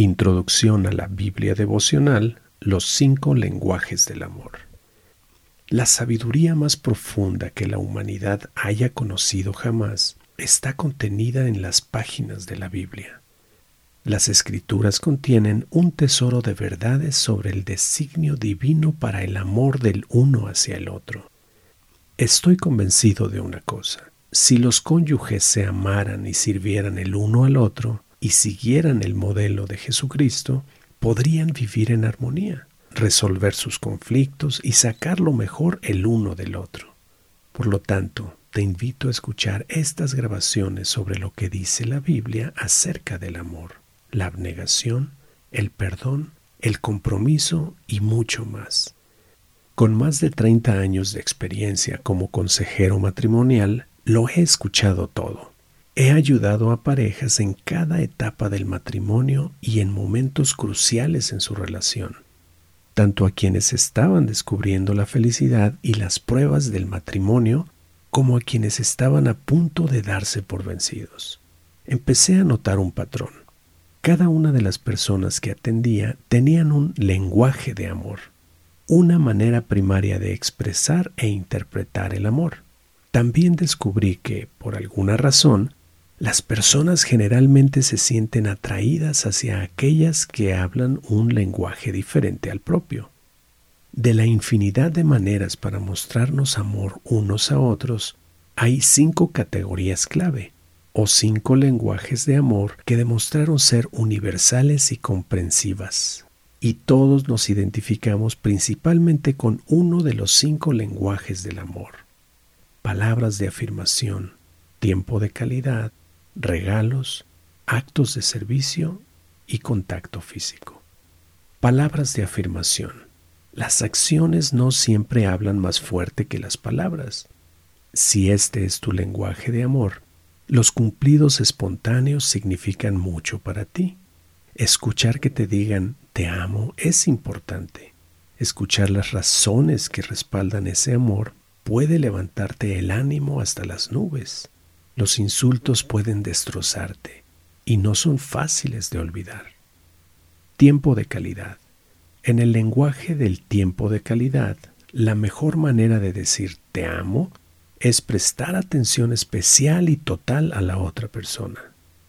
Introducción a la Biblia devocional, los cinco lenguajes del amor. La sabiduría más profunda que la humanidad haya conocido jamás está contenida en las páginas de la Biblia. Las escrituras contienen un tesoro de verdades sobre el designio divino para el amor del uno hacia el otro. Estoy convencido de una cosa. Si los cónyuges se amaran y sirvieran el uno al otro, y siguieran el modelo de Jesucristo, podrían vivir en armonía, resolver sus conflictos y sacar lo mejor el uno del otro. Por lo tanto, te invito a escuchar estas grabaciones sobre lo que dice la Biblia acerca del amor, la abnegación, el perdón, el compromiso y mucho más. Con más de 30 años de experiencia como consejero matrimonial, lo he escuchado todo He ayudado a parejas en cada etapa del matrimonio y en momentos cruciales en su relación, tanto a quienes estaban descubriendo la felicidad y las pruebas del matrimonio, como a quienes estaban a punto de darse por vencidos. Empecé a notar un patrón. Cada una de las personas que atendía tenían un lenguaje de amor, una manera primaria de expresar e interpretar el amor. También descubrí que, por alguna razón, las personas generalmente se sienten atraídas hacia aquellas que hablan un lenguaje diferente al propio. De la infinidad de maneras para mostrarnos amor unos a otros, hay cinco categorías clave, o cinco lenguajes de amor que demostraron ser universales y comprensivas. Y todos nos identificamos principalmente con uno de los cinco lenguajes del amor. Palabras de afirmación, tiempo de calidad, regalos, actos de servicio y contacto físico. Palabras de afirmación. Las acciones no siempre hablan más fuerte que las palabras. Si este es tu lenguaje de amor, los cumplidos espontáneos significan mucho para ti. Escuchar que te digan te amo es importante. Escuchar las razones que respaldan ese amor puede levantarte el ánimo hasta las nubes. Los insultos pueden destrozarte y no son fáciles de olvidar. Tiempo de calidad. En el lenguaje del tiempo de calidad, la mejor manera de decir te amo es prestar atención especial y total a la otra persona.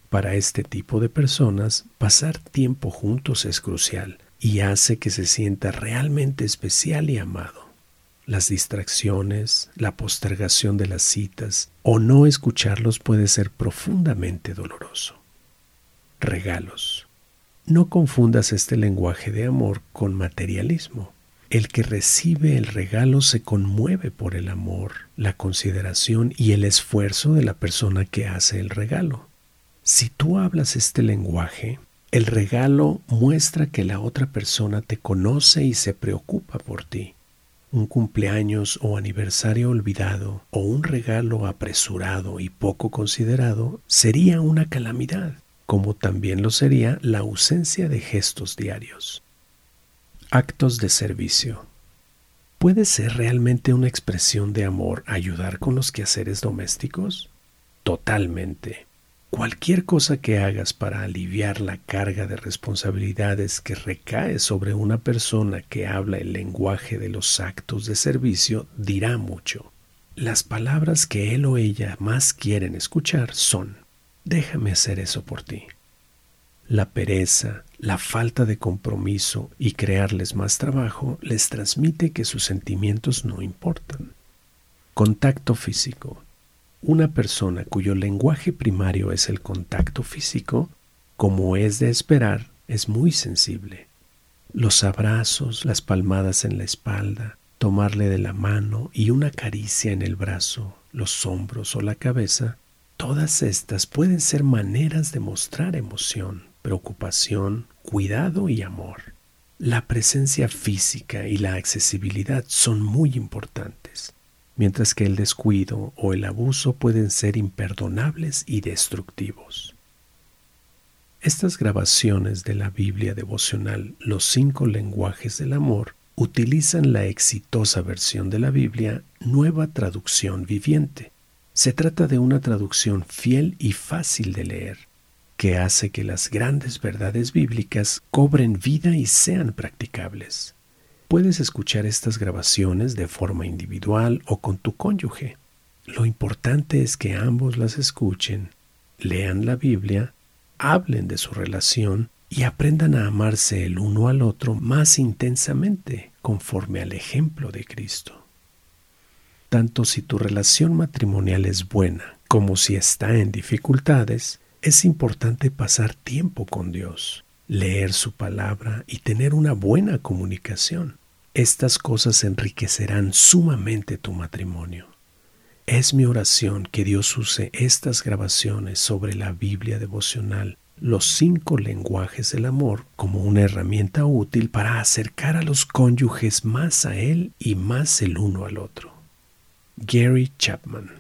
Para este tipo de personas, pasar tiempo juntos es crucial y hace que se sienta realmente especial y amado las distracciones, la postergación de las citas o no escucharlos puede ser profundamente doloroso. Regalos. No confundas este lenguaje de amor con materialismo. El que recibe el regalo se conmueve por el amor, la consideración y el esfuerzo de la persona que hace el regalo. Si tú hablas este lenguaje, el regalo muestra que la otra persona te conoce y se preocupa por ti un cumpleaños o aniversario olvidado o un regalo apresurado y poco considerado sería una calamidad, como también lo sería la ausencia de gestos diarios. Actos de servicio. ¿Puede ser realmente una expresión de amor ayudar con los quehaceres domésticos? Totalmente. Cualquier cosa que hagas para aliviar la carga de responsabilidades que recae sobre una persona que habla el lenguaje de los actos de servicio dirá mucho. Las palabras que él o ella más quieren escuchar son déjame hacer eso por ti. La pereza, la falta de compromiso y crearles más trabajo les transmite que sus sentimientos no importan. Contacto físico una persona cuyo lenguaje primario es el contacto físico, como es de esperar, es muy sensible. Los abrazos, las palmadas en la espalda, tomarle de la mano y una caricia en el brazo, los hombros o la cabeza, todas estas pueden ser maneras de mostrar emoción, preocupación, cuidado y amor. La presencia física y la accesibilidad son muy importantes mientras que el descuido o el abuso pueden ser imperdonables y destructivos. Estas grabaciones de la Biblia devocional, los cinco lenguajes del amor, utilizan la exitosa versión de la Biblia, Nueva Traducción Viviente. Se trata de una traducción fiel y fácil de leer. que hace que las grandes verdades bíblicas cobren vida y sean practicables. Puedes escuchar estas grabaciones de forma individual o con tu cónyuge. Lo importante es que ambos las escuchen, lean la Biblia, hablen de su relación y aprendan a amarse el uno al otro más intensamente conforme al ejemplo de Cristo. Tanto si tu relación matrimonial es buena como si está en dificultades, es importante pasar tiempo con Dios, leer su palabra y tener una buena comunicación. Estas cosas enriquecerán sumamente tu matrimonio. Es mi oración que Dios use estas grabaciones sobre la Biblia devocional los cinco lenguajes del amor como una herramienta útil para acercar a los cónyuges más a él y más el uno al otro. Gary Chapman